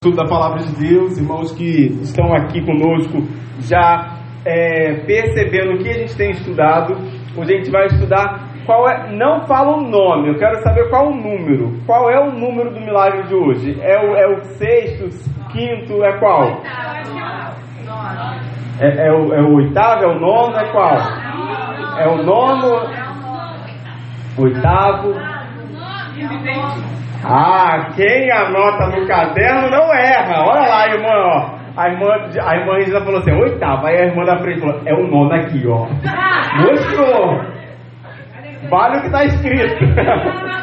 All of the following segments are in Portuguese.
estudo da palavra de Deus, irmãos que estão aqui conosco já é, percebendo o que a gente tem estudado. Hoje a gente vai estudar qual é. Não fala o nome, eu quero saber qual o número. Qual é o número do milagre de hoje? É o, é o sexto, quinto, é qual? É, é, o, é o oitavo, é o nono, é qual? É o nono, oitavo. Ah, quem anota no caderno não erra. Olha lá, irmã, ó. A irmã, a irmã Regina falou assim, oitava. Aí a irmã da frente falou, é o nono aqui, ó. Mostrou. Vale o que está escrito.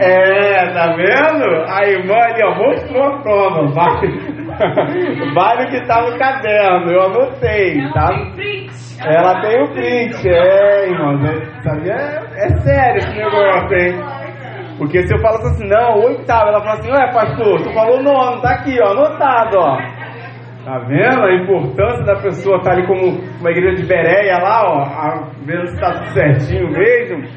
É, tá vendo? A irmã ali, ó, mostrou a prova. Vale, vale o que está no caderno. Eu anotei, tá? Ela tem o print, é, irmão. Sabia? É, é sério esse negócio, hein? Porque se eu falo assim, não, oitavo, ela fala assim, ué, pastor, tu falou nono, tá aqui, ó, anotado, ó. Tá vendo a importância da pessoa estar tá ali como uma igreja de Bereia lá, ó, vendo se tudo certinho mesmo?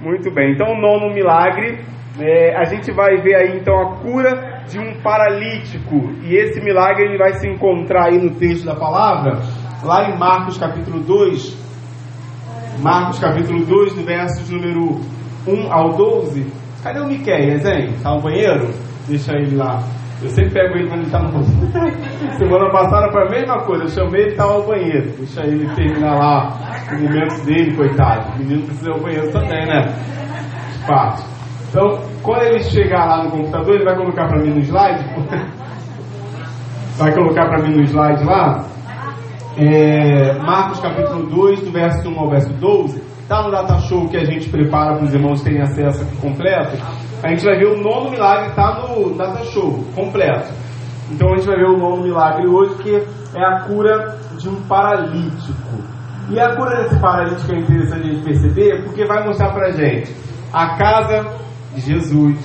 Muito bem, então o nono milagre, é, a gente vai ver aí então a cura de um paralítico. E esse milagre ele vai se encontrar aí no texto da palavra, lá em Marcos capítulo 2. Marcos capítulo 2, do versos número 1 ao 12. Cadê o Miqueias, hein? Tá no banheiro? Deixa ele lá. Eu sempre pego ele quando ele tá no banheiro. Semana passada foi a mesma coisa. Eu chamei ele e tava no banheiro. Deixa ele terminar lá o momento dele, coitado. O menino precisa ir ao banheiro também, né? Fácil. Então, quando ele chegar lá no computador, ele vai colocar para mim no slide. vai colocar para mim no slide lá. É, Marcos capítulo 2, do verso 1 ao verso 12. Está no data show que a gente prepara para os irmãos terem acesso aqui completo. A gente vai ver o nono milagre, está no data show completo. Então a gente vai ver o nono milagre hoje, que é a cura de um paralítico. E a cura desse paralítico é interessante a gente perceber, porque vai mostrar para a gente a casa de Jesus,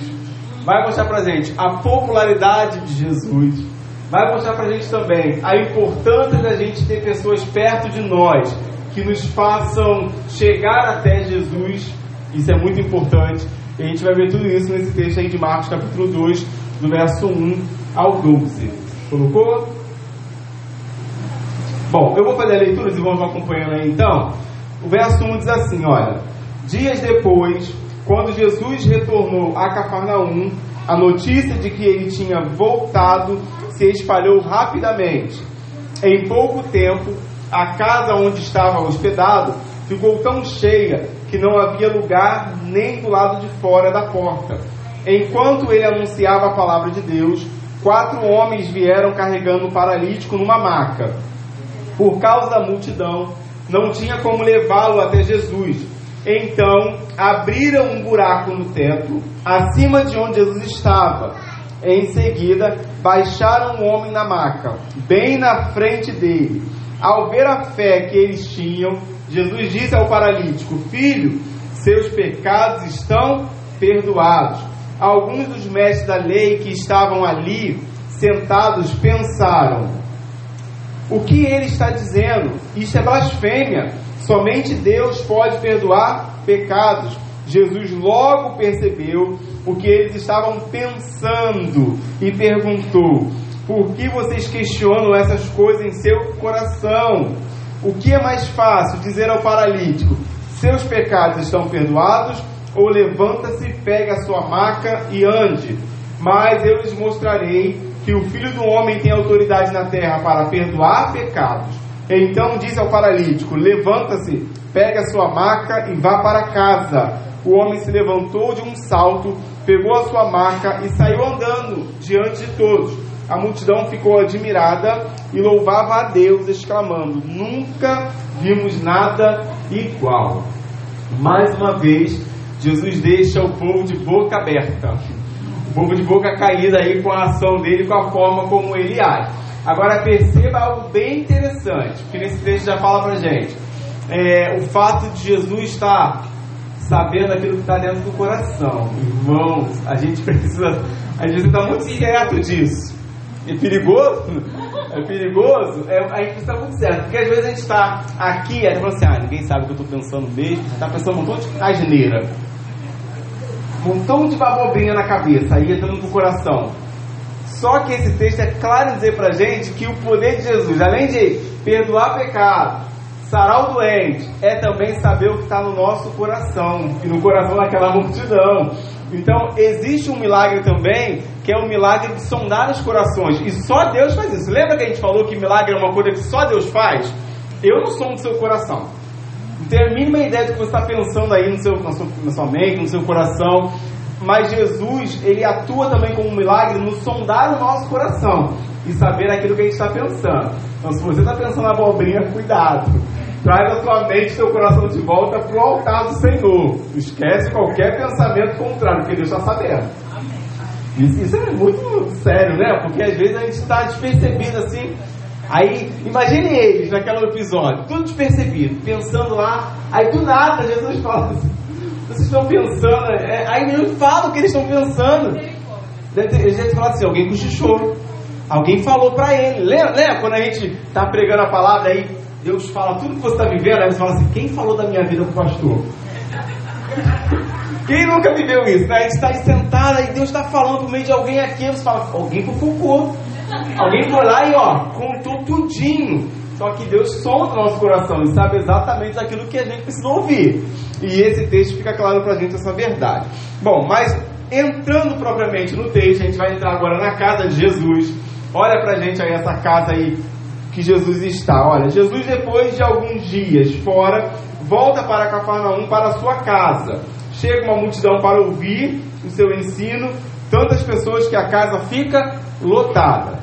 vai mostrar para a gente a popularidade de Jesus, vai mostrar para a gente também a importância da gente ter pessoas perto de nós que nos façam chegar até Jesus. Isso é muito importante. E a gente vai ver tudo isso nesse texto aí de Marcos, capítulo 2, do verso 1 ao 12. Colocou? Bom, eu vou fazer a leitura, e vamos acompanhando aí então. O verso 1 diz assim: Olha, dias depois, quando Jesus retornou a Cafarnaum, a notícia de que ele tinha voltado se espalhou rapidamente. Em pouco tempo, a casa onde estava hospedado ficou tão cheia que não havia lugar nem do lado de fora da porta. Enquanto ele anunciava a palavra de Deus, quatro homens vieram carregando o paralítico numa maca. Por causa da multidão, não tinha como levá-lo até Jesus. Então abriram um buraco no teto, acima de onde Jesus estava. Em seguida, baixaram um homem na maca, bem na frente dele. Ao ver a fé que eles tinham, Jesus disse ao paralítico: Filho, seus pecados estão perdoados. Alguns dos mestres da lei que estavam ali sentados pensaram: O que ele está dizendo? Isso é blasfêmia. Somente Deus pode perdoar pecados. Jesus logo percebeu o que eles estavam pensando e perguntou: por que vocês questionam essas coisas em seu coração? O que é mais fácil dizer ao paralítico: seus pecados estão perdoados? Ou levanta-se, pegue a sua maca e ande? Mas eu lhes mostrarei que o filho do homem tem autoridade na terra para perdoar pecados. Então disse ao paralítico: Levanta-se, pegue a sua maca e vá para casa. O homem se levantou de um salto, pegou a sua maca e saiu andando diante de todos. A multidão ficou admirada e louvava a Deus, exclamando: Nunca vimos nada igual. Mais uma vez, Jesus deixa o povo de boca aberta, o povo de boca caída aí com a ação dele, com a forma como ele age. Agora perceba algo bem interessante, que nesse texto já fala pra gente. É, o fato de Jesus estar sabendo aquilo que está dentro do coração. Irmãos, a gente precisa, a gente está muito certo disso. É perigoso? É perigoso? É, a gente está muito certo. Porque às vezes a gente está aqui e fala assim, ah, ninguém sabe o que eu estou pensando mesmo. Está pensando um montão de asneira. Um montão de babobrinha na cabeça, aí entrando pro coração. Só que esse texto é claro dizer pra gente que o poder de Jesus, além de perdoar pecado, sarar o doente, é também saber o que está no nosso coração e no coração daquela multidão. Então, existe um milagre também, que é o milagre de sondar os corações. E só Deus faz isso. Lembra que a gente falou que milagre é uma coisa que só Deus faz? Eu não sou do seu coração. Não tenho a mínima ideia do que você está pensando aí no seu, na, sua, na sua mente, no seu coração. Mas Jesus, ele atua também como um milagre no sondar o nosso coração e saber aquilo que a gente está pensando. Então, se você está pensando na abobrinha, cuidado. Traz a sua mente e seu coração de volta para o altar do Senhor. Esquece qualquer pensamento contrário, porque Deus está sabendo. Isso, é muito sério, né? Porque às vezes a gente está despercebido assim. Aí, imagine eles naquele episódio, tudo despercebido, pensando lá. Aí do nada Jesus fala assim: vocês estão pensando. É, aí ele fala o que eles estão pensando. Eles devem falar assim: alguém cochichou. Alguém falou para ele. Lembra, lembra quando a gente está pregando a palavra aí Deus fala tudo que você está vivendo, aí você fala assim, quem falou da minha vida para o pastor? Quem nunca viveu isso? Né? A gente está aí sentado e Deus está falando por meio de alguém aqui, você fala, alguém fofocou. Alguém foi lá e ó, contou tudinho. Só que Deus sonda o nosso coração e sabe exatamente aquilo que a gente precisa ouvir. E esse texto fica claro para a gente essa verdade. Bom, mas entrando propriamente no texto, a gente vai entrar agora na casa de Jesus. Olha para a gente aí essa casa aí que Jesus está. Olha, Jesus, depois de alguns dias fora, volta para Cafarnaum, para a sua casa. Chega uma multidão para ouvir o seu ensino, tantas pessoas que a casa fica lotada.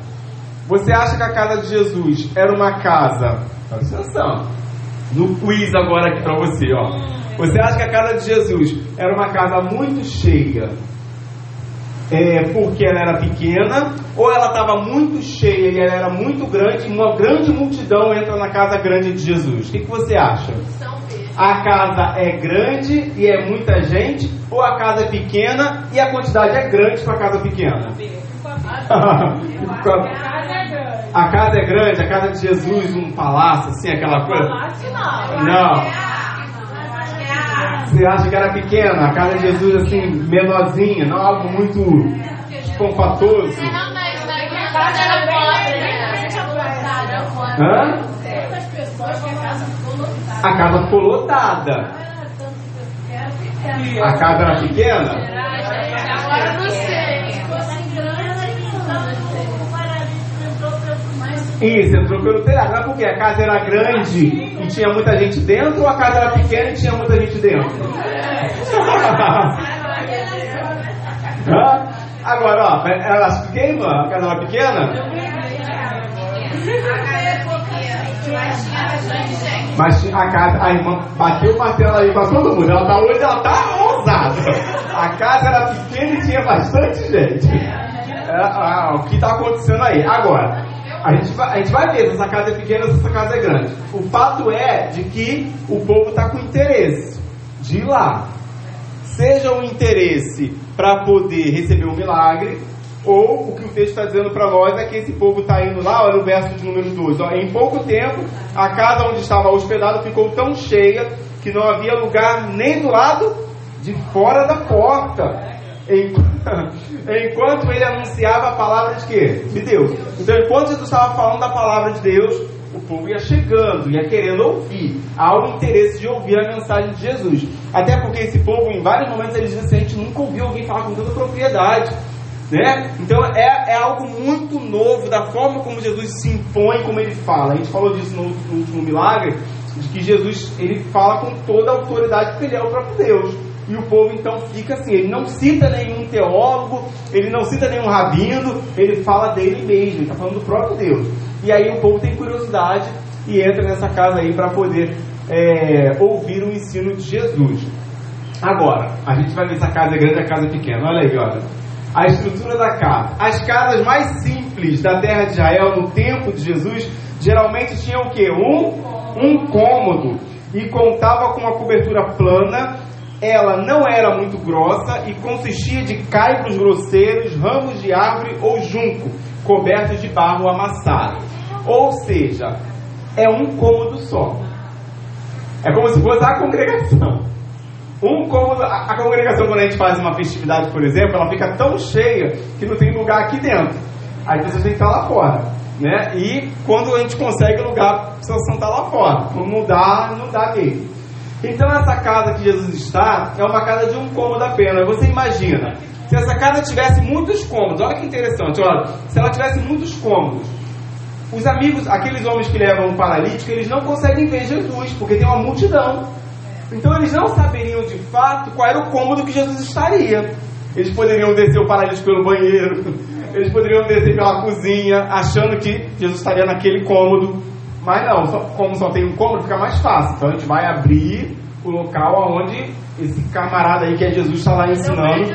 Você acha que a casa de Jesus era uma casa? Presta atenção. No quiz agora aqui para você, ó. Você acha que a casa de Jesus era uma casa muito cheia, é, porque ela era pequena, ou ela estava muito cheia e ela era muito grande, uma grande multidão entra na casa grande de Jesus. O que, que você acha? A casa é grande e é muita gente, ou a casa é pequena e a quantidade é grande para a casa pequena? a casa é grande, a casa de Jesus, um palácio, assim, aquela coisa? não. Não. Você acha que era pequena? A casa de Jesus, assim, menorzinha, não algo muito compatoso? Hã? A casa ficou lotada. A casa era pequena? Agora não sei. Isso, entrou pelo telhado. Mas por quê? A casa era grande e tinha muita gente dentro ou a casa era pequena e tinha muita gente dentro? Agora, ó, ela queima, a casa era pequena? Mas a casa, a irmã bateu o martelo aí pra todo mundo. Ela tá hoje, ela tá ousada. A casa era pequena e tinha bastante gente. É, ah, o que está acontecendo aí? Agora, a gente, vai, a gente vai ver se essa casa é pequena ou se essa casa é grande. O fato é de que o povo está com interesse de ir lá. Seja o interesse para poder receber um milagre, ou o que o texto está dizendo para nós é que esse povo está indo lá, olha o verso de número 2. Ó, em pouco tempo, a casa onde estava hospedado ficou tão cheia que não havia lugar nem do lado de fora da porta. enquanto ele anunciava a palavra de quê? De Deus. Então, enquanto Jesus estava falando da palavra de Deus, o povo ia chegando, ia querendo ouvir. Há o interesse de ouvir a mensagem de Jesus. Até porque esse povo, em vários momentos, eles dizem assim, a gente nunca ouviu alguém falar com tanta propriedade. Né? Então é, é algo muito novo da forma como Jesus se impõe, como ele fala. A gente falou disso no, no último milagre, de que Jesus ele fala com toda a autoridade porque ele é o próprio Deus. E o povo então fica assim, ele não cita nenhum teólogo, ele não cita nenhum rabino, ele fala dele mesmo, ele está falando do próprio Deus. E aí o povo tem curiosidade e entra nessa casa aí para poder é, ouvir o ensino de Jesus. Agora, a gente vai ver se a casa é grande ou a casa é pequena. Olha aí, olha. A estrutura da casa. As casas mais simples da terra de Israel no tempo de Jesus geralmente tinham o que? Um, um cômodo e contava com uma cobertura plana ela não era muito grossa e consistia de caibros grosseiros, ramos de árvore ou junco, cobertos de barro amassado. Ou seja, é um cômodo só. É como se fosse a congregação. Um cômodo, a, a congregação, quando a gente faz uma festividade, por exemplo, ela fica tão cheia que não tem lugar aqui dentro. pessoas têm que estar lá fora. Né? E quando a gente consegue lugar, a pessoa está lá fora. Quando não dá, não dá mesmo. Então essa casa que Jesus está é uma casa de um cômodo apenas. Você imagina, se essa casa tivesse muitos cômodos, olha que interessante, olha, se ela tivesse muitos cômodos, os amigos, aqueles homens que levam um paralítico, eles não conseguem ver Jesus, porque tem uma multidão. Então eles não saberiam de fato qual era o cômodo que Jesus estaria. Eles poderiam descer o paralítico pelo banheiro, eles poderiam descer pela cozinha, achando que Jesus estaria naquele cômodo. Mas não, só, como só tem um cômodo, fica mais fácil. Então a gente vai abrir o local onde esse camarada aí que é Jesus está lá ensinando.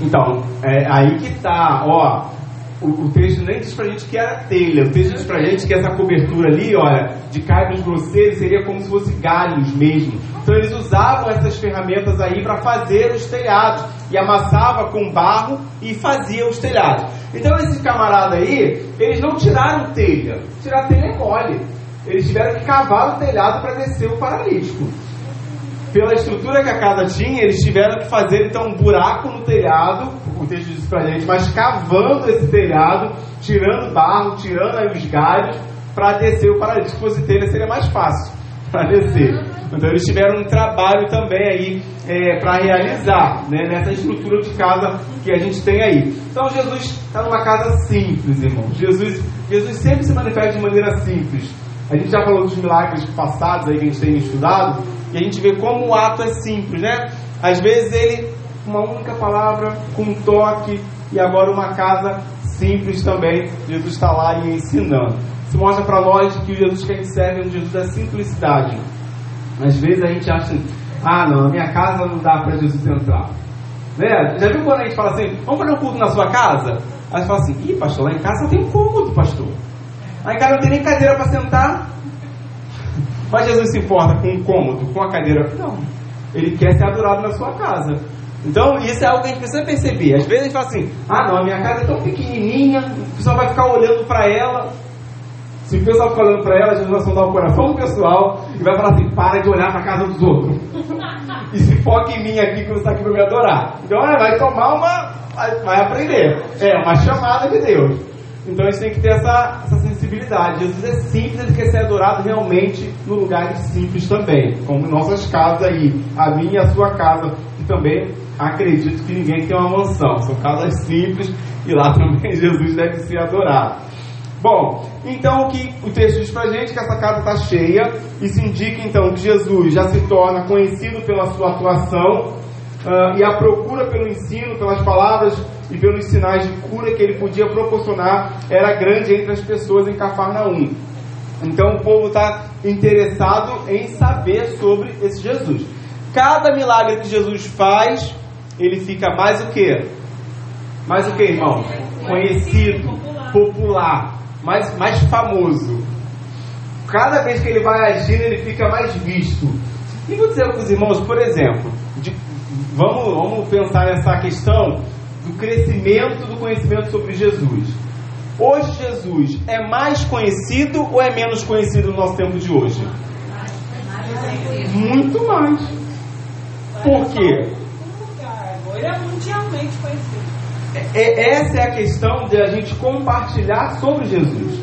Então, é aí que tá, ó o, o, texto nem diz pra gente que era telha, o texto diz pra gente que essa cobertura ali, olha, de carnes grosseiros seria como se fosse galhos mesmo. Então eles usavam essas ferramentas aí para fazer os telhados e amassava com barro e fazia os telhados. Então esses camaradas aí, eles não tiraram telha, tirar telha é mole. Eles tiveram que cavar o telhado para descer o paralítico pela estrutura que a casa tinha, eles tiveram que fazer então um buraco no telhado, o texto diz pra gente, mas cavando esse telhado, tirando barro, tirando aí os galhos, para descer o paralítico. Se fosse telha, seria mais fácil para descer. Então eles tiveram um trabalho também aí é, para realizar né, nessa estrutura de casa que a gente tem aí. Então Jesus está numa casa simples, irmão. Jesus, Jesus sempre se manifesta de maneira simples. A gente já falou dos milagres passados aí que a gente tem estudado, e a gente vê como o ato é simples, né? Às vezes ele, uma única palavra, com um toque, e agora uma casa simples também, Jesus está lá e ensinando. Isso mostra para nós que o Jesus que a gente serve é um Jesus da simplicidade. Às vezes a gente acha, ah não, na minha casa não dá para Jesus entrar. Né? Já viu quando a gente fala assim, vamos fazer um culto na sua casa? Aí você fala assim, ih pastor, lá em casa tem um cômodo, pastor. Aí cara não tem nem cadeira para sentar. Mas Jesus se importa com um cômodo, com a cadeira? Não. Ele quer ser adorado na sua casa. Então, isso é algo que a gente precisa perceber. Às vezes a gente fala assim: ah, não, a minha casa é tão pequenininha, o pessoal vai ficar olhando para ela. Se o pessoal ficar olhando para ela, Jesus vai sondar o coração do pessoal e vai falar assim: para de olhar para a casa dos outros. e se foca em mim aqui que você está aqui para me adorar. Então, é, vai tomar uma. Vai aprender. É uma chamada de Deus. Então a gente tem que ter essa, essa sensibilidade. Jesus é simples, ele quer ser adorado realmente no lugar simples também, como nossas casas aí, a minha e a sua casa, que também acredito que ninguém tem uma mansão, são casas simples e lá também Jesus deve ser adorado. Bom, então o que o texto diz pra gente é que essa casa está cheia, isso indica então que Jesus já se torna conhecido pela sua atuação uh, e a procura pelo ensino, pelas palavras e pelos sinais de cura que ele podia proporcionar era grande entre as pessoas em Cafarnaum. Então o povo está interessado em saber sobre esse Jesus. Cada milagre que Jesus faz, ele fica mais o que? Mais o que, irmão? Conhecido, popular, mais, mais famoso. Cada vez que ele vai agindo, ele fica mais visto. E vou dizer para os irmãos, por exemplo, de, vamos, vamos pensar nessa questão do crescimento do conhecimento sobre Jesus. Hoje Jesus é mais conhecido ou é menos conhecido no nosso tempo de hoje? Muito mais. Por quê? Ele é mundialmente conhecido. É, é, essa é a questão de a gente compartilhar sobre Jesus.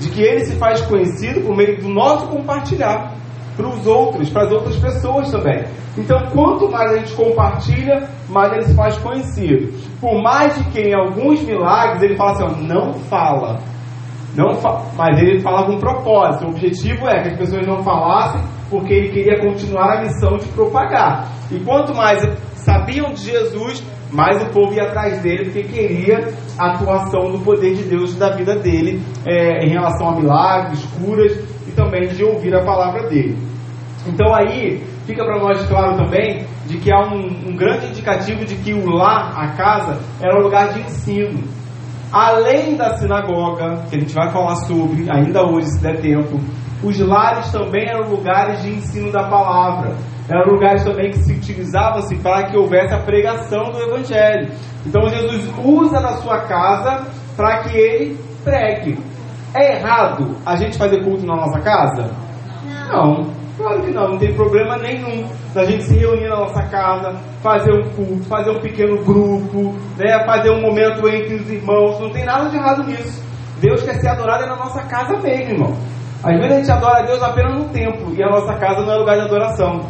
De que ele se faz conhecido por meio do nosso compartilhar para os outros, para as outras pessoas também. Então, quanto mais a gente compartilha, mais ele se faz conhecido. Por mais de que em alguns milagres ele fala assim, ó, não fala. Não fa mas ele fala com propósito. O objetivo é que as pessoas não falassem, porque ele queria continuar a missão de propagar. E quanto mais sabiam de Jesus, mais o povo ia atrás dele, porque queria a atuação do poder de Deus da vida dele é, em relação a milagres, curas também de ouvir a palavra dele. Então aí fica para nós claro também de que há um, um, grande indicativo de que o lar, a casa, era um lugar de ensino. Além da sinagoga, que a gente vai falar sobre ainda hoje, se der tempo, os lares também eram lugares de ensino da palavra. Eram lugares também que se utilizavam-se para que houvesse a pregação do Evangelho. Então Jesus usa na sua casa para que ele pregue. É errado a gente fazer culto na nossa casa? Não. Claro que não, não tem problema nenhum da gente se reunir na nossa casa, fazer um culto, fazer um pequeno grupo, né, fazer um momento entre os irmãos. Não tem nada de errado nisso. Deus quer ser adorado na nossa casa mesmo, irmão. Às vezes a gente adora a Deus apenas no templo e a nossa casa não é lugar de adoração.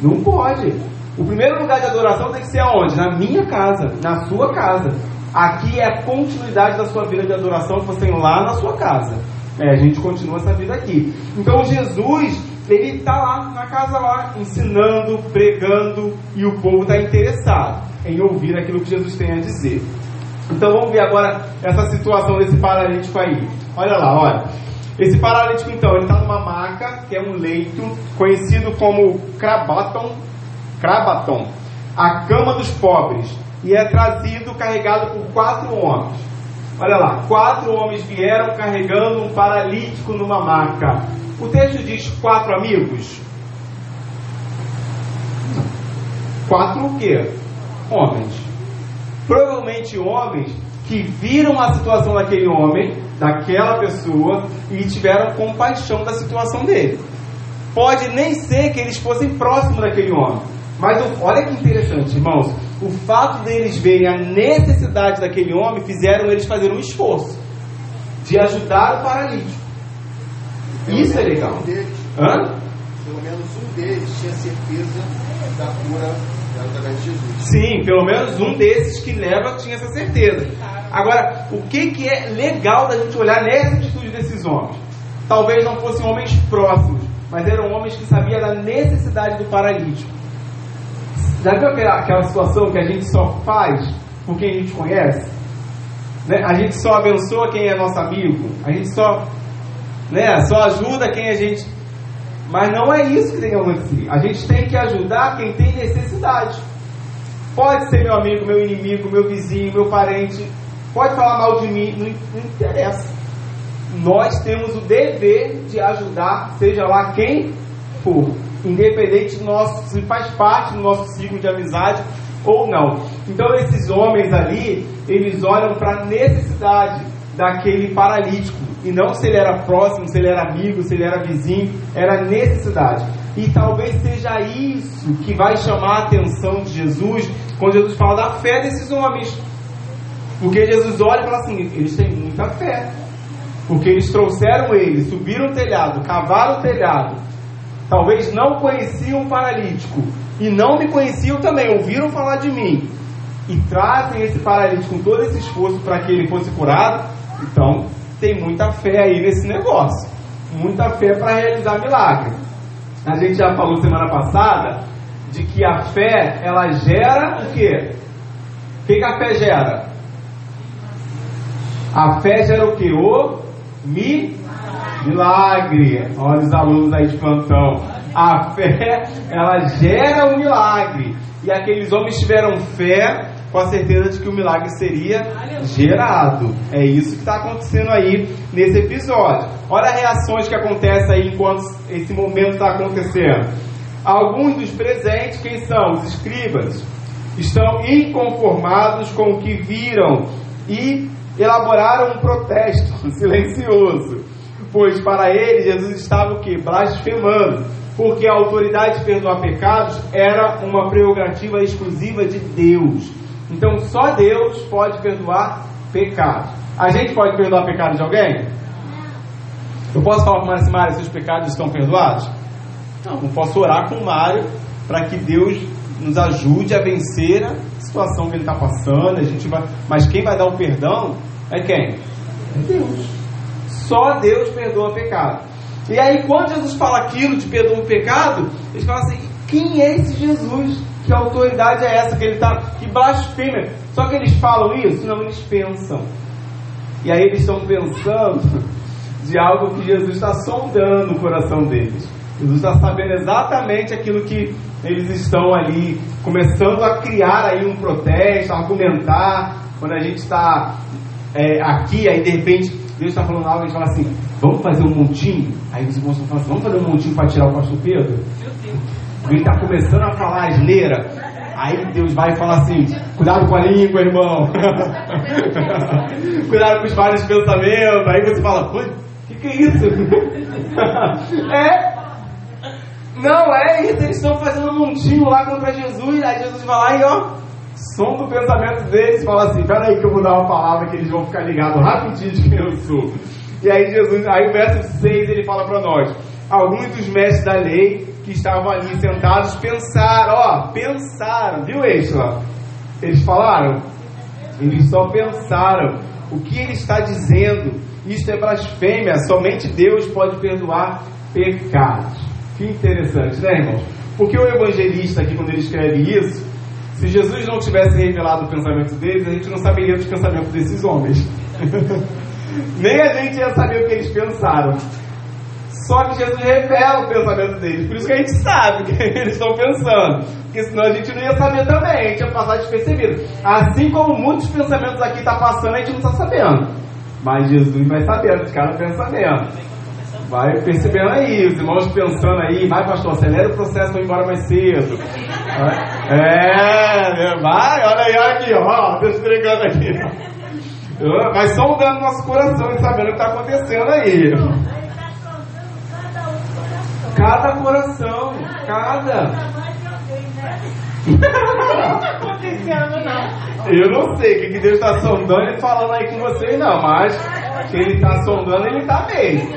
Não pode. O primeiro lugar de adoração tem que ser aonde? Na minha casa, na sua casa. Aqui é a continuidade da sua vida de adoração que você tem lá na sua casa. É, a gente continua essa vida aqui. Então Jesus, ele está lá na casa lá, ensinando, pregando, e o povo está interessado em ouvir aquilo que Jesus tem a dizer. Então vamos ver agora essa situação desse paralítico aí. Olha lá, olha. Esse paralítico então, ele está numa maca, que é um leito, conhecido como crabaton, crabaton, a cama dos pobres, e é trazido carregado por quatro homens. Olha lá, quatro homens vieram carregando um paralítico numa maca. O texto diz quatro amigos. Quatro o quê? Homens. Provavelmente homens que viram a situação daquele homem, daquela pessoa, e tiveram compaixão da situação dele. Pode nem ser que eles fossem próximos daquele homem. Mas olha que interessante, irmãos. O fato deles verem a necessidade daquele homem fizeram eles fazer um esforço de ajudar o paralítico. Isso é legal. Um deles, Hã? pelo menos um deles tinha certeza da cura através de Jesus. Sim, pelo menos um desses que leva tinha essa certeza. Agora, o que, que é legal da gente olhar nessa atitude desses homens? Talvez não fossem homens próximos, mas eram homens que sabiam da necessidade do paralítico. Já viu aquela, aquela situação que a gente só faz por quem a gente conhece? Né? A gente só abençoa quem é nosso amigo, a gente só, né, só ajuda quem a gente. Mas não é isso que tem que acontecer. A gente tem que ajudar quem tem necessidade. Pode ser meu amigo, meu inimigo, meu vizinho, meu parente. Pode falar mal de mim, não, não interessa. Nós temos o dever de ajudar, seja lá quem for, independente do nosso, se faz parte do nosso ciclo de amizade ou não. Então esses homens ali, eles olham para a necessidade daquele paralítico e não se ele era próximo, se ele era amigo, se ele era vizinho, era necessidade. E talvez seja isso que vai chamar a atenção de Jesus quando Jesus fala da fé desses homens. Porque Jesus olha e fala assim: eles têm muita fé. Porque eles trouxeram ele, subiram o telhado, cavaram o telhado. Talvez não conheciam o paralítico. E não me conheciam também, ouviram falar de mim. E trazem esse paralítico com todo esse esforço para que ele fosse curado. Então, tem muita fé aí nesse negócio. Muita fé para realizar milagre. A gente já falou semana passada de que a fé, ela gera o quê? O que, que a fé gera? A fé gera o quê? O mi milagre. Olha os alunos aí de plantão. A fé, ela gera o milagre. E aqueles homens tiveram fé com a certeza de que o milagre seria gerado. É isso que está acontecendo aí nesse episódio. Olha as reações que acontecem aí enquanto esse momento está acontecendo. Alguns dos presentes, quem são? Os escribas, estão inconformados com o que viram e elaboraram um protesto silencioso. Pois para eles Jesus estava o que? Blasfemando. Porque a autoridade de perdoar pecados era uma prerrogativa exclusiva de Deus. Então só Deus pode perdoar pecados. A gente pode perdoar pecados de alguém? Eu posso falar com o Mário se os pecados estão perdoados? Não, não posso orar com o Mário para que Deus nos ajude a vencer a situação que ele está passando. A gente vai, mas quem vai dar o perdão é quem? É Deus. Só Deus perdoa pecado. E aí, quando Jesus fala aquilo de perdoa o pecado, eles falam assim: quem é esse Jesus? Que autoridade é essa que ele está? Que blasfêmia. Só que eles falam isso? Não, eles pensam. E aí eles estão pensando de algo que Jesus está sondando o coração deles. Jesus está sabendo exatamente aquilo que eles estão ali começando a criar aí um protesto, a argumentar. Quando a gente está é, aqui, aí de repente Deus está falando algo a gente fala assim: vamos fazer um montinho. Aí os irmãos falam assim: vamos fazer um montinho para tirar o pastor Pedro. Ele está começando a falar asneira. Aí Deus vai falar assim: cuidado com a língua, irmão. cuidado com os vários pensamentos. Aí você fala: o que, que é isso? é. Não é isso, eles estão fazendo um montinho lá contra Jesus. Aí Jesus vai lá e ó, som do pensamento deles, fala assim: peraí, que eu vou dar uma palavra que eles vão ficar ligados rapidinho de quem eu sou. E aí Jesus, aí o verso 6 ele fala para nós: alguns dos mestres da lei que estavam ali sentados pensaram, ó, pensaram, viu, Exla? Eles falaram, eles só pensaram o que ele está dizendo. Isto é blasfêmia, somente Deus pode perdoar pecados. Que interessante, né, irmão? Porque o evangelista aqui, quando ele escreve isso, se Jesus não tivesse revelado o pensamento deles, a gente não saberia dos pensamentos desses homens. Nem a gente ia saber o que eles pensaram. Só que Jesus revela o pensamento deles. Por isso que a gente sabe o que eles estão pensando. Porque senão a gente não ia saber também, a gente ia passar despercebido. Assim como muitos pensamentos aqui estão tá passando, a gente não está sabendo. Mas Jesus vai sabendo de cada pensamento. Vai percebendo aí, os irmãos pensando aí, vai pastor, acelera o processo ir embora mais cedo. É, vai, olha aí, olha aqui, ó, tô esfregando aqui. Vai sondando nosso coração e sabendo o que está acontecendo aí. Cada coração, cada. Eu não sei o que, Deus está sondando e falando aí com vocês, não, mas que Ele está sondando, Ele está mesmo.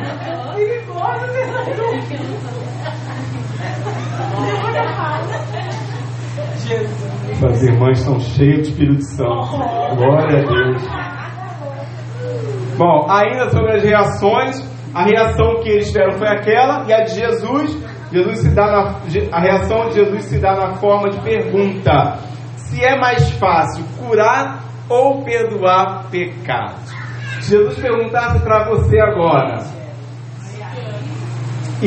As irmãs estão cheias de Espírito Santo. Glória a Deus. Bom, ainda sobre as reações, a reação que eles tiveram foi aquela, e a de Jesus, Jesus se dá na, a reação de Jesus se dá na forma de pergunta: se é mais fácil curar ou perdoar pecados? Jesus perguntasse para você agora,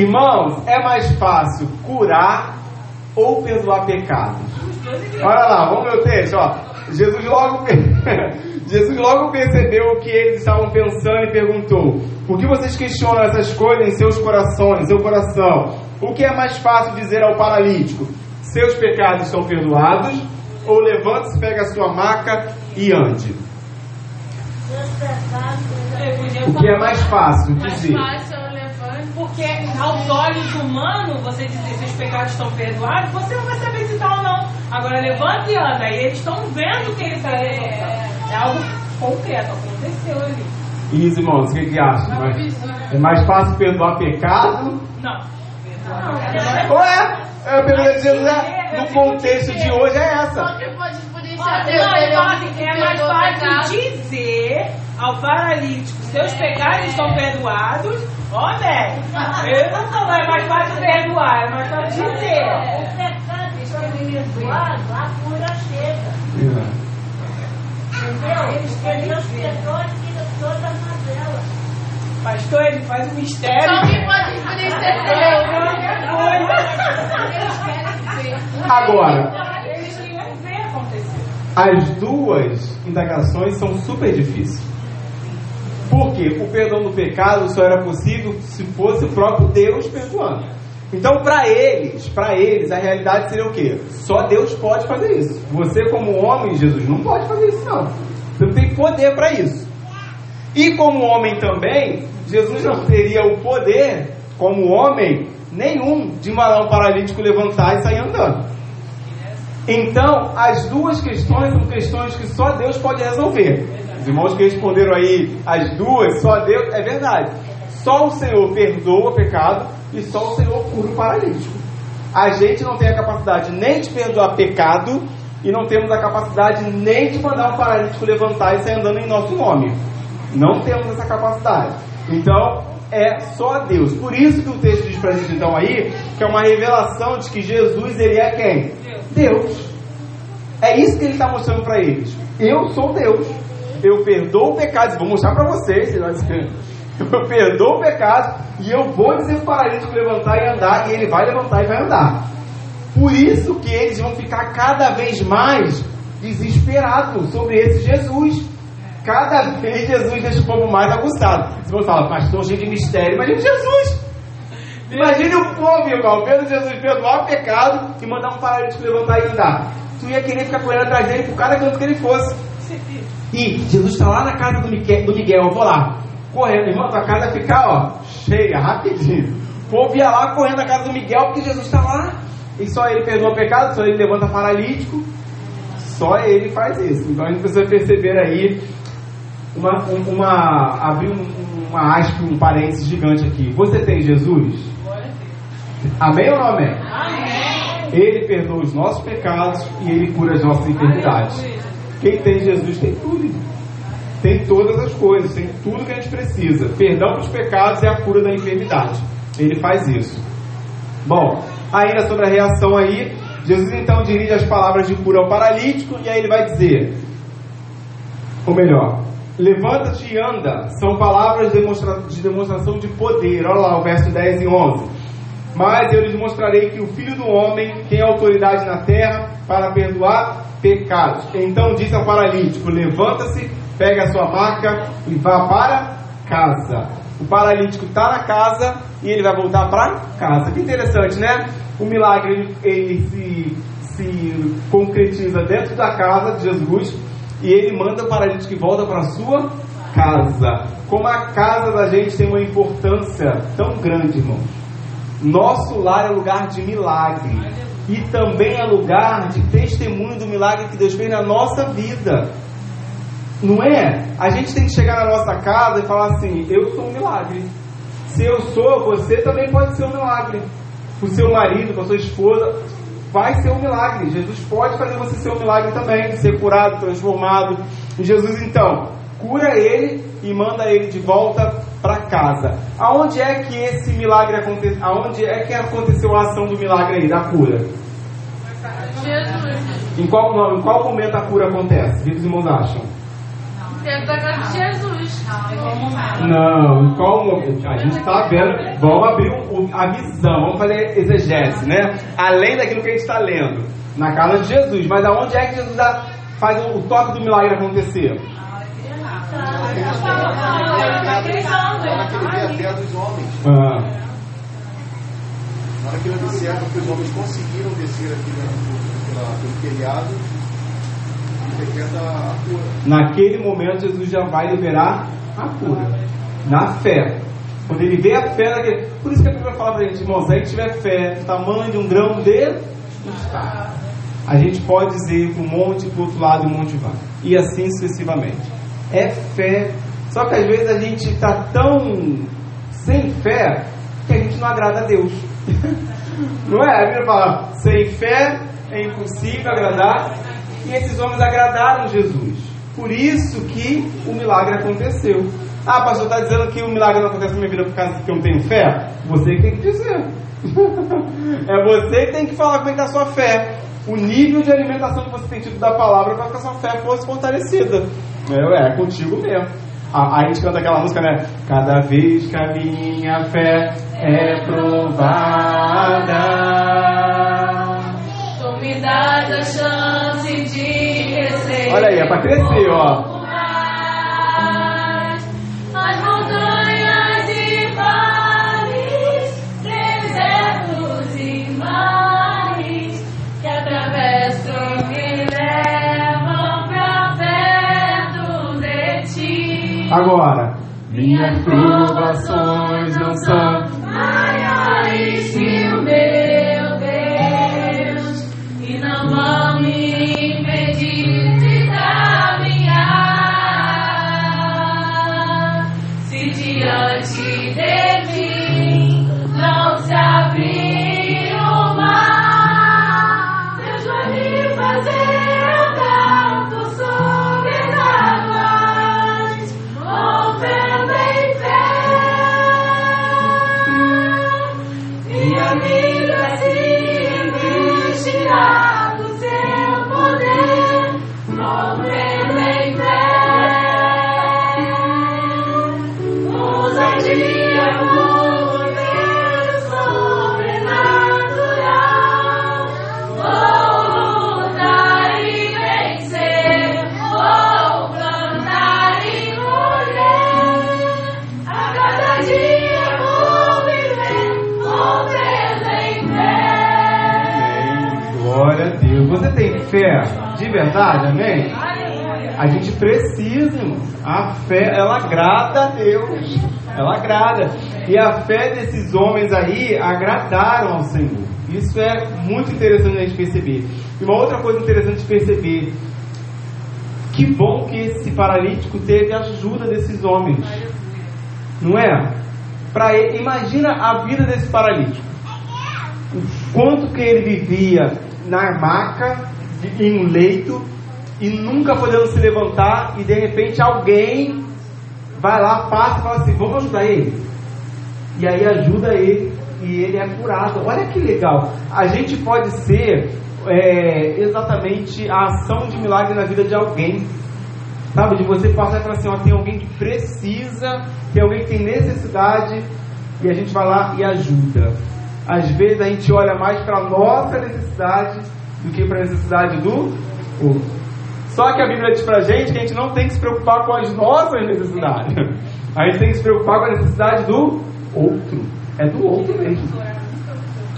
irmãos, é mais fácil curar ou perdoar pecados? Olha lá, vamos ver o texto, ó. Jesus logo, Jesus logo percebeu o que eles estavam pensando e perguntou: Por que vocês questionam essas coisas em seus corações, em seu coração? O que é mais fácil dizer ao paralítico? Seus pecados estão perdoados? Ou levante-se, pegue a sua maca e ande? O que é mais fácil dizer? Porque aos olhos humanos, você dizer se os pecados estão perdoados, você não vai saber se está ou não. Agora levanta e anda. E eles estão vendo que ele está é, é algo concreto, aconteceu ali. E os irmãos, o que, que acham? É mais fácil perdoar pecado? Não. Ué, é a pergunta de Jesus é, no contexto de hoje é essa. Não, ele fala assim, é mais fácil dizer ao paralítico, seus pecados estão perdoados, Ó, Né? Eu não sou é mais fácil perdoar, é mais fácil dizer. O pecado a cura chega. Entendeu? Eles querem os pecadores que toda a mazela. Pastor, ele faz um mistério. Só que pode poder ser Deus. Agora, as duas indagações são super difíceis. Porque o perdão do pecado só era possível se fosse o próprio Deus perdoando. Então, para eles, para eles, a realidade seria o quê? Só Deus pode fazer isso. Você, como homem, Jesus, não pode fazer isso, não. Você não tem poder para isso. E como homem também, Jesus não teria o poder, como homem, nenhum, de mandar um paralítico levantar e sair andando. Então, as duas questões são questões que só Deus pode resolver. Os irmãos que responderam aí as duas, só Deus, é verdade. Só o Senhor perdoa o pecado e só o Senhor cura o paralítico. A gente não tem a capacidade nem de perdoar pecado e não temos a capacidade nem de mandar um paralítico levantar e sair andando em nosso nome. Não temos essa capacidade. Então, é só Deus. Por isso que o texto diz para a gente então aí que é uma revelação de que Jesus ele é quem? Deus. É isso que ele está mostrando para eles. Eu sou Deus eu perdoo o pecado, vou mostrar para vocês, eu perdoo o pecado e eu vou dizer para o paralítico levantar e andar, e ele vai levantar e vai andar. Por isso que eles vão ficar cada vez mais desesperados sobre esse Jesus. Cada vez Jesus deixa o povo mais aguçado. Você vai falar, pastor, cheio de mistério, imagina Jesus. Imagine o povo, irmão, vendo Jesus perdoar o pecado e mandar um paralítico levantar e andar. Tu ia querer ficar correndo atrás dele por cada canto que ele fosse. E Jesus está lá na casa do Miguel, do Miguel, eu vou lá, correndo, irmão, tua casa ficar, ó, cheia, rapidinho. O povo ia lá correndo na casa do Miguel porque Jesus está lá. E só ele perdoa pecado, só ele levanta paralítico. Só ele faz isso. Então a gente precisa perceber aí uma, uma abrir um, uma aspa, um parênteses gigante aqui. Você tem Jesus? Amém ou não amém? Amém. Ele perdoa os nossos pecados e ele cura as nossas enfermidades. Quem tem Jesus tem tudo. Tem todas as coisas, tem tudo que a gente precisa. Perdão dos pecados e a cura da enfermidade. Ele faz isso. Bom, ainda sobre a reação aí, Jesus então dirige as palavras de cura ao paralítico e aí ele vai dizer, ou melhor, levanta-te e anda, são palavras de demonstração de poder. Olha lá o verso 10 e 11. Mas eu lhes mostrarei que o Filho do Homem tem autoridade na terra para perdoar pecados. Então disse ao paralítico: Levanta-se, pega a sua marca e vá para casa. O paralítico está na casa e ele vai voltar para casa. Que interessante, né? O milagre ele se, se concretiza dentro da casa de Jesus e ele manda o paralítico que volta para a sua casa. Como a casa da gente tem uma importância tão grande, irmão. Nosso lar é lugar de milagre e também é lugar de testemunho do milagre que Deus fez na nossa vida. Não é? A gente tem que chegar na nossa casa e falar assim: eu sou um milagre. Se eu sou, você também pode ser um milagre. O seu marido, para a sua esposa, vai ser um milagre. Jesus pode fazer você ser um milagre também, ser curado, transformado. E Jesus então cura ele e manda ele de volta para casa. Aonde é que esse milagre aconteceu? Aonde é que aconteceu a ação do milagre aí, da cura? Jesus. Em qual, em qual momento a cura acontece? O que os irmãos acham? Dentro da casa de Jesus. Não, em qual momento? A gente está vendo. Vamos abrir a visão, vamos fazer exegese, né? Além daquilo que a gente está lendo. Na casa de Jesus. Mas aonde é que Jesus faz o toque do milagre acontecer? Ele vê a dos homens. Ah, Na hora que ele observa que os homens conseguiram descer aqui pela- pelo telhado, ele decreta a cura. naquele momento Jesus já vai liberar a cura. Na fé. Quando ele vê a fé daquele. Por isso que a Bíblia fala pra gente, irmãos, aí que tiver fé, do tamanho de um grão de mostarda. A gente pode dizer para um monte, para o outro lado, e o monte vai. E assim sucessivamente. É fé. Só que às vezes a gente está tão sem fé que a gente não agrada a Deus. Não é? A Bíblia fala, sem fé é impossível agradar. E esses homens agradaram Jesus. Por isso que o milagre aconteceu. Ah, pastor, está dizendo que o milagre não acontece na minha vida por causa que eu não tenho fé? Você que tem que dizer. é você que tem que falar como é que está a sua fé. O nível de alimentação que você tem tido da palavra para que a sua fé fosse fortalecida. É, é contigo mesmo. A, a gente canta aquela música, né? Cada vez que a minha fé é provada. Tu me dás a chance de crescer. Olha aí, é para crescer, ó. Agora, minhas provações não são. Agrada a Deus. Ela agrada. E a fé desses homens aí agradaram ao Senhor. Isso é muito interessante a gente perceber. E uma outra coisa interessante de perceber. Que bom que esse paralítico teve a ajuda desses homens. Não é? Para imagina a vida desse paralítico. O quanto que ele vivia na maca, em um leito, e nunca podendo se levantar, e de repente alguém vai lá, passa e fala assim: vamos ajudar ele. E aí ajuda ele e ele é curado. Olha que legal. A gente pode ser é, exatamente a ação de milagre na vida de alguém. Sabe, de você passar e falar assim, ó, tem alguém que precisa, tem alguém que tem necessidade, e a gente vai lá e ajuda. Às vezes a gente olha mais para a nossa necessidade do que para a necessidade do outro. Só que a Bíblia diz para a gente que a gente não tem que se preocupar com as nossas necessidades. A gente tem que se preocupar com a necessidade do outro. É do outro mesmo.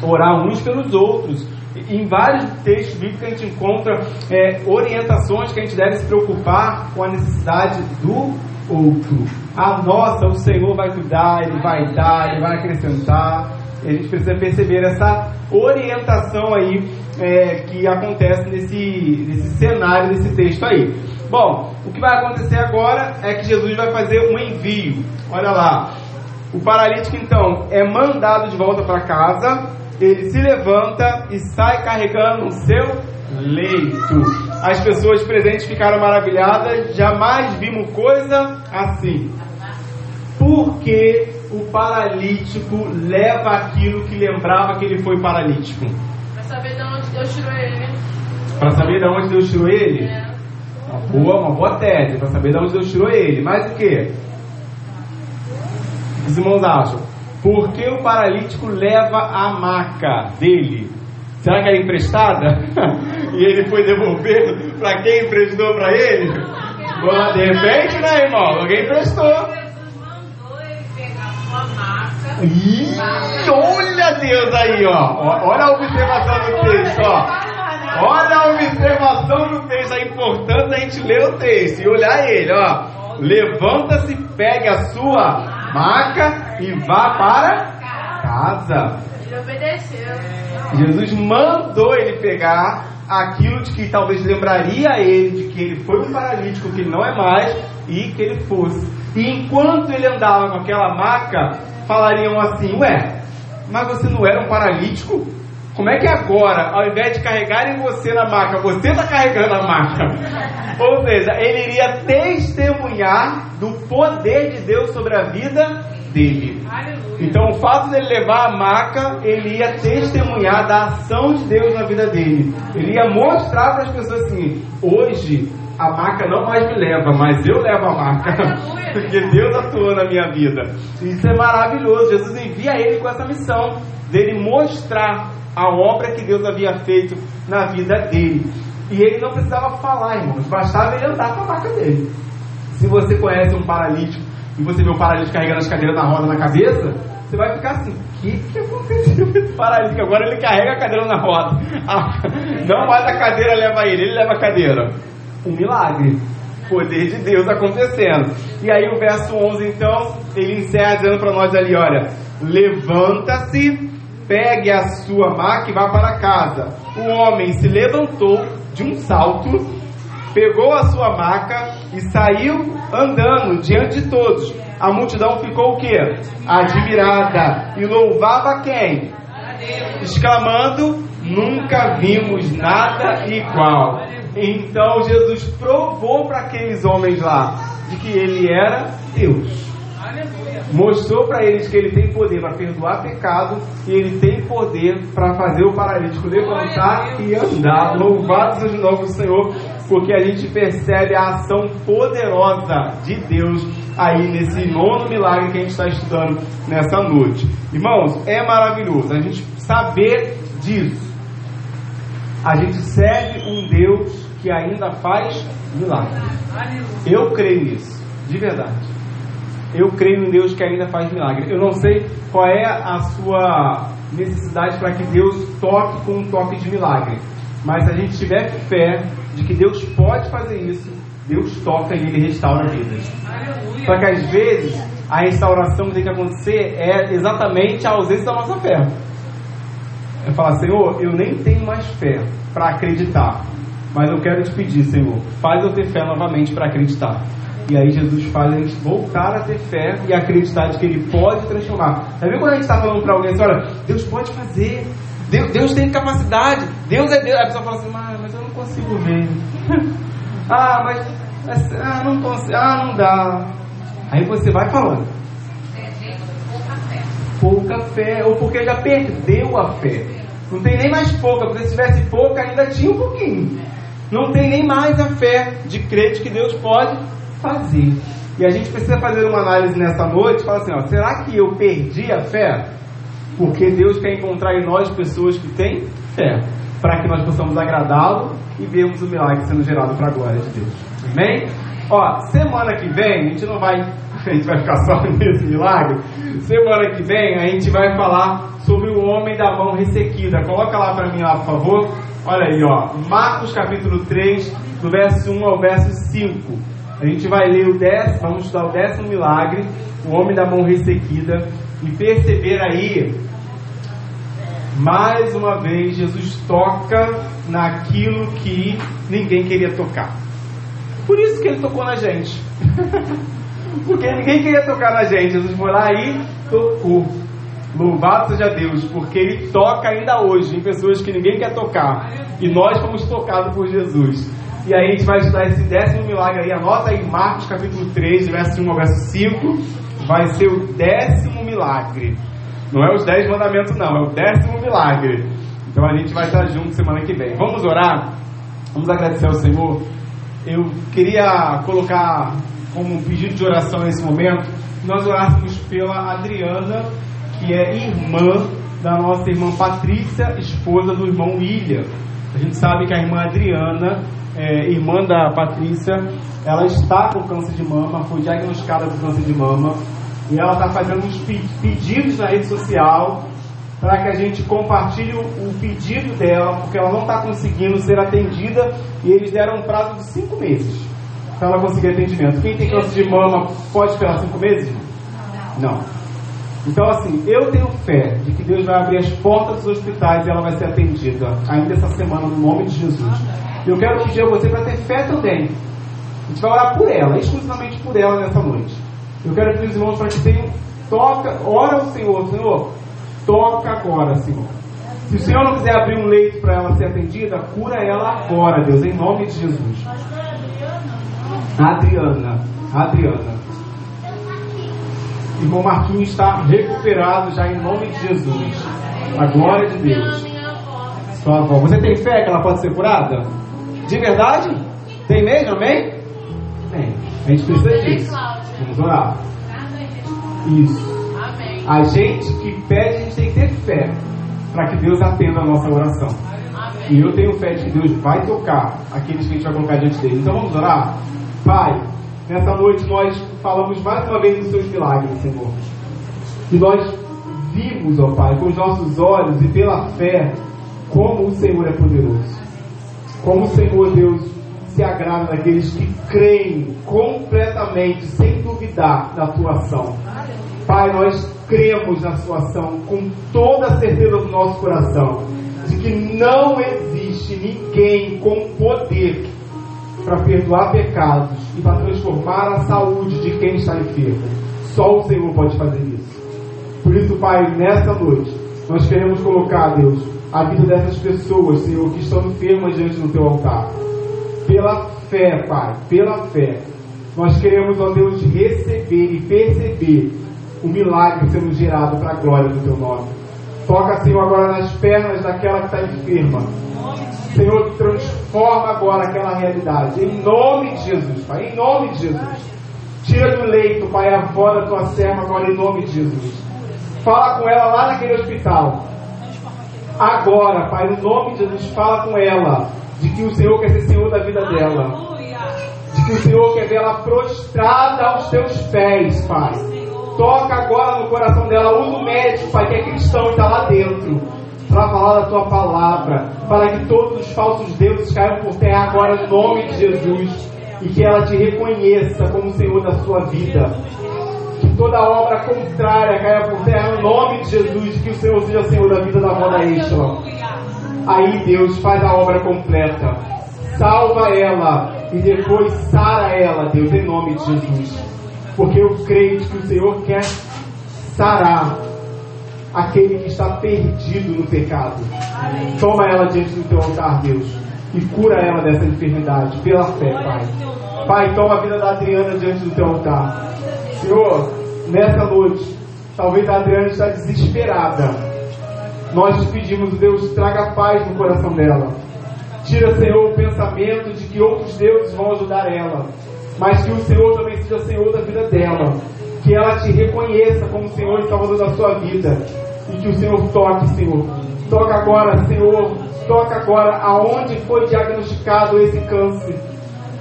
Orar uns pelos outros. Em vários textos bíblicos a gente encontra é, orientações que a gente deve se preocupar com a necessidade do outro. A nossa, o Senhor vai cuidar, Ele vai dar, Ele vai acrescentar. A gente precisa perceber essa orientação aí é, que acontece nesse, nesse cenário, nesse texto aí. Bom, o que vai acontecer agora é que Jesus vai fazer um envio. Olha lá. O paralítico então é mandado de volta para casa, ele se levanta e sai carregando o seu leito. As pessoas presentes ficaram maravilhadas, jamais vimos coisa assim. Porque o paralítico leva aquilo que lembrava que ele foi paralítico. Para saber de onde Deus tirou ele. Para saber de onde Deus tirou ele? É. Uma boa, uma boa tese, para saber de onde Deus tirou ele. Mas o que? Os irmãos acham? Porque o paralítico leva a maca dele. Será que é emprestada? e ele foi devolver para quem emprestou para ele? Bom, de repente, né, irmão? Alguém emprestou. Jesus mandou ele pegar sua maca. Ih, olha Deus aí, ó. Olha a observação do texto, ó. Olha a observação do texto. É importante a gente ler o texto e olhar ele, ó. Levanta-se, pegue a sua maca e vá para casa. Jesus mandou ele pegar aquilo de que talvez lembraria ele de que ele foi um paralítico, que ele não é mais, e que ele fosse. E enquanto ele andava com aquela maca, falariam assim: Ué, mas você não era um paralítico? Como é que agora, ao invés de carregarem você na maca, você está carregando a maca? Ou seja, ele iria testemunhar do poder de Deus sobre a vida dele. Então, o fato dele levar a maca, ele ia testemunhar da ação de Deus na vida dele. Ele ia mostrar para as pessoas assim: hoje a maca não mais me leva, mas eu levo a. Aleluia. Porque Deus atuou na minha vida. Isso é maravilhoso. Jesus envia ele com essa missão dele mostrar a obra que Deus havia feito na vida dele. E ele não precisava falar, irmãos, bastava ele andar com a maca dele. Se você conhece um paralítico e você vê o paralítico carregando as cadeiras na roda na cabeça, você vai ficar assim: o que, que aconteceu com esse paralítico? Agora ele carrega a cadeira na roda. Ah, não mais a cadeira leva ele, ele leva a cadeira. Um milagre. Poder de Deus acontecendo. E aí o verso 11 então, ele encerra dizendo para nós ali: olha, levanta-se, pegue a sua maca e vá para casa. O homem se levantou de um salto, pegou a sua maca e saiu andando diante de todos. A multidão ficou o quê? Admirada e louvava quem? Exclamando: Nunca vimos nada igual. Então Jesus provou para aqueles homens lá de que ele era Deus. Mostrou para eles que ele tem poder para perdoar pecado e ele tem poder para fazer o paralítico levantar e andar. Louvado seja o nome do Senhor, porque a gente percebe a ação poderosa de Deus aí nesse nono milagre que a gente está estudando nessa noite. Irmãos, é maravilhoso a gente saber disso. A gente serve um Deus que ainda faz milagres. Eu creio nisso, de verdade. Eu creio em Deus que ainda faz milagre. Eu não sei qual é a sua necessidade para que Deus toque com um toque de milagre. Mas se a gente tiver fé de que Deus pode fazer isso, Deus toca e Ele restaura vidas. Só que às vezes a restauração que tem que acontecer é exatamente a ausência da nossa fé. É falar, Senhor, eu nem tenho mais fé para acreditar, mas eu quero te pedir, Senhor, faz eu ter fé novamente para acreditar. E aí Jesus faz a gente voltar a ter fé e acreditar de que Ele pode transformar. Sabe quando a gente está falando para alguém assim, olha, Deus pode fazer, Deus, Deus, tem capacidade, Deus é Deus. A pessoa fala assim, mas, mas eu não consigo ver. ah, mas, mas ah, não consigo, ah, não dá. Aí você vai falando. Pouca fé, ou porque já perdeu a fé. Não tem nem mais pouca, porque se tivesse pouca ainda tinha um pouquinho. Não tem nem mais a fé de crer de que Deus pode fazer. E a gente precisa fazer uma análise nessa noite, falar assim, ó, será que eu perdi a fé? Porque Deus quer encontrar em nós pessoas que têm fé, para que nós possamos agradá-lo e vermos o milagre sendo gerado para a glória de Deus. Amém? Ó, semana que vem, a gente não vai, a gente vai ficar só nesse milagre. Semana que vem a gente vai falar sobre o homem da mão ressequida. Coloca lá para mim lá, por favor. Olha aí, ó. Marcos capítulo 3, do verso 1 ao verso 5. A gente vai ler o décimo, vamos estudar o décimo milagre, o homem da mão ressequida, e perceber aí, mais uma vez, Jesus toca naquilo que ninguém queria tocar. Por isso que ele tocou na gente. porque ninguém queria tocar na gente. Jesus foi lá e tocou. Louvado seja Deus, porque Ele toca ainda hoje em pessoas que ninguém quer tocar. E nós fomos tocados por Jesus. E aí a gente vai estudar esse décimo milagre aí. Anota aí Marcos capítulo 3, verso 1 ao verso 5. Vai ser o décimo milagre. Não é os dez mandamentos, não. É o décimo milagre. Então a gente vai estar junto semana que vem. Vamos orar? Vamos agradecer ao Senhor eu queria colocar como um pedido de oração nesse momento, nós orássemos pela Adriana, que é irmã da nossa irmã Patrícia, esposa do irmão William. A gente sabe que a irmã Adriana, é, irmã da Patrícia, ela está com câncer de mama, foi diagnosticada com câncer de mama, e ela está fazendo uns pedidos na rede social para que a gente compartilhe o, pedido dela, porque ela não está conseguindo ser atendida e eles deram um prazo de cinco meses para ela conseguir atendimento. Quem tem câncer de mama pode esperar cinco meses? Não. Então, assim, eu tenho fé de que Deus vai abrir as portas dos hospitais e ela vai ser atendida ainda essa semana, no nome de Jesus. Eu quero pedir a você para ter fé também. A gente vai orar por ela, exclusivamente por ela nessa noite. Eu quero pedir os irmãos para que tenham, toca, ora ao Senhor, Senhor, Toca agora, Senhor. Se o Senhor não quiser abrir um leito para ela ser atendida, cura ela agora, Deus, em nome de Jesus. Adriana, Adriana. Irmão Marquinhos está recuperado já em nome de Jesus. A glória de Deus. Sua avó. Você tem fé que ela pode ser curada? De verdade? Tem mesmo, amém? Tem. A gente precisa disso. Vamos orar. Isso. A gente que pede, a gente tem que ter fé para que Deus atenda a nossa oração. Amém. E eu tenho fé de que Deus vai tocar aqueles que a gente vai colocar diante dele. Então vamos orar? Pai, nessa noite nós falamos mais uma vez dos seus milagres, Senhor. E nós vimos, ó Pai, com os nossos olhos e pela fé, como o Senhor é poderoso. Como o Senhor, Deus, se agrada daqueles que creem completamente, sem duvidar, na tua ação. Pai, nós cremos na sua ação com toda a certeza do nosso coração de que não existe ninguém com poder para perdoar pecados e para transformar a saúde de quem está enfermo. Só o Senhor pode fazer isso. Por isso, Pai, nessa noite, nós queremos colocar, Deus, a vida dessas pessoas, Senhor, que estão enfermas diante do teu altar. Pela fé, Pai, pela fé, nós queremos, ó Deus, receber e perceber o milagre sendo gerado para a glória do teu nome. Toca, Senhor, agora nas pernas daquela que está enferma. Senhor, transforma agora aquela realidade. Em nome de Jesus, Pai. Em nome de Jesus. Tira do leito, Pai, a da tua serva agora em nome de Jesus. Fala com ela lá naquele hospital. Agora, Pai, no nome de Jesus, fala com ela de que o Senhor quer ser Senhor da vida dela. De que o Senhor quer vê-la prostrada aos teus pés, Pai Toca agora no coração dela. O médico, Pai, que é cristão e está lá dentro. Para falar da tua palavra. Para que todos os falsos deuses caiam por terra agora, no nome de Jesus. e que ela te reconheça como Senhor da sua vida. Que toda obra contrária caia por terra no nome de Jesus, que o Senhor seja Senhor da vida da moda Eixla. Aí Deus faz a obra completa. Salva ela e depois sara ela, Deus, em nome de Jesus. Porque eu creio que o Senhor quer sarar aquele que está perdido no pecado. Toma ela diante do teu altar, Deus, e cura ela dessa enfermidade, pela fé, Pai. Pai, toma a vida da Adriana diante do teu altar. Senhor, nessa noite, talvez a Adriana está desesperada. Nós te pedimos, Deus, traga paz no coração dela. Tira, Senhor, o pensamento de que outros deuses vão ajudar ela, mas que o Senhor também seja Senhor da vida dela. Que ela te reconheça como Senhor e Salvador da sua vida. E que o Senhor toque, Senhor. Toca agora, Senhor. Toca agora aonde foi diagnosticado esse câncer.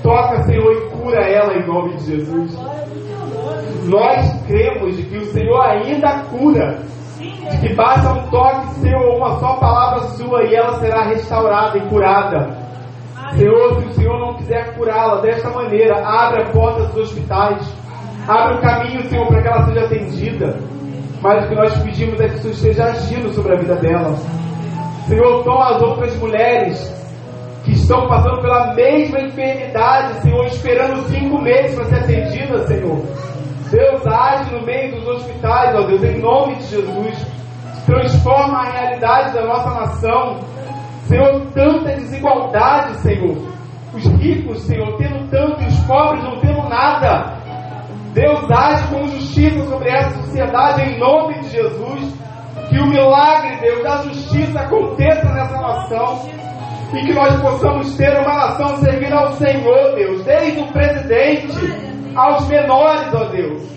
Toca, Senhor, e cura ela em nome de Jesus. Nós cremos de que o Senhor ainda cura. De que basta um toque seu ou uma só palavra sua e ela será restaurada e curada. Senhor, se o Senhor não quiser curá-la desta maneira, abre a porta dos hospitais. Abre o caminho, Senhor, para que ela seja atendida. Mas o que nós pedimos é que o Senhor esteja agindo sobre a vida dela. Senhor, toma as outras mulheres que estão passando pela mesma enfermidade, Senhor, esperando cinco meses para ser atendida, Senhor. Deus age no meio dos hospitais, ó Deus, em nome de Jesus. Transforma a realidade da nossa nação. Senhor, tanta desigualdade, Senhor. Os ricos, Senhor, tendo tanto e os pobres não tendo nada. Deus age com justiça sobre essa sociedade em nome de Jesus. Que o milagre, Deus, da justiça aconteça nessa nação. E que nós possamos ter uma nação servindo ao Senhor, Deus, desde o presidente aos menores, ó Deus.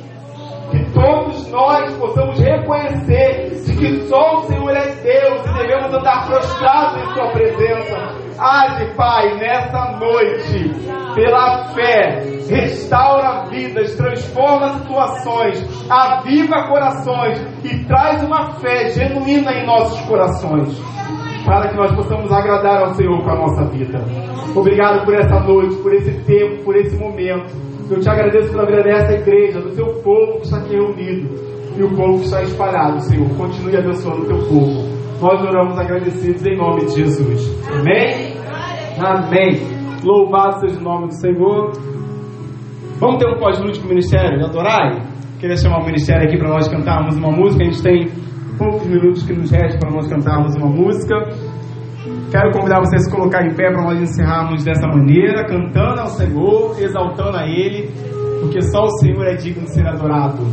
Que todos nós possamos reconhecer de que só o Senhor é Deus e devemos andar prostrados em Sua presença. Age, Pai, nessa noite, pela fé, restaura vidas, transforma situações, aviva corações e traz uma fé genuína em nossos corações para que nós possamos agradar ao Senhor com a nossa vida. Obrigado por essa noite, por esse tempo, por esse momento. Eu te agradeço pela vida dessa igreja, do teu povo que está aqui reunido e o povo que está espalhado, Senhor. Continue abençoando o teu povo. Nós oramos agradecidos em nome de Jesus. Amém? Amém. Louvado seja o nome do Senhor. Vamos ter um pós-lúdico ministério de adorar? Queria chamar o ministério aqui para nós cantarmos uma música. A gente tem poucos minutos que nos resta para nós cantarmos uma música. Quero convidar vocês a se colocar em pé para nós encerrarmos dessa maneira, cantando ao Senhor, exaltando a Ele, porque só o Senhor é digno de ser adorado.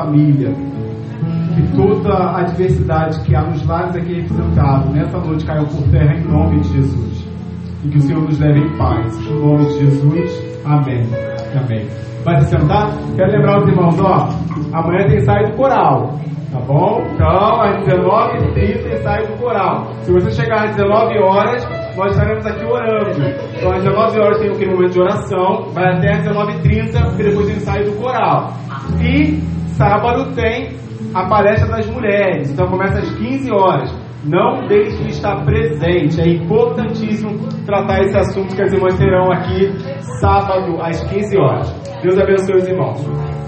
Família, que toda a diversidade que há nos lares aqui representado nessa noite caiu por terra em nome de Jesus. E que o Senhor nos leve em paz. Em nome de Jesus. Amém. Amém. Vai se sentar? Quero lembrar os irmãos, ó. Amanhã tem do coral. Tá bom? Então, às 19h30 ensaio do coral. Se você chegar às 19 horas, nós estaremos aqui orando. Então, às 19 horas tem aquele momento de oração, vai até às 19h30, porque depois tem ensaio do coral. E sábado tem a palestra das mulheres, então começa às 15 horas. Não deixe de estar presente, é importantíssimo tratar esse assunto que as irmãs terão aqui sábado às 15 horas. Deus abençoe os irmãos.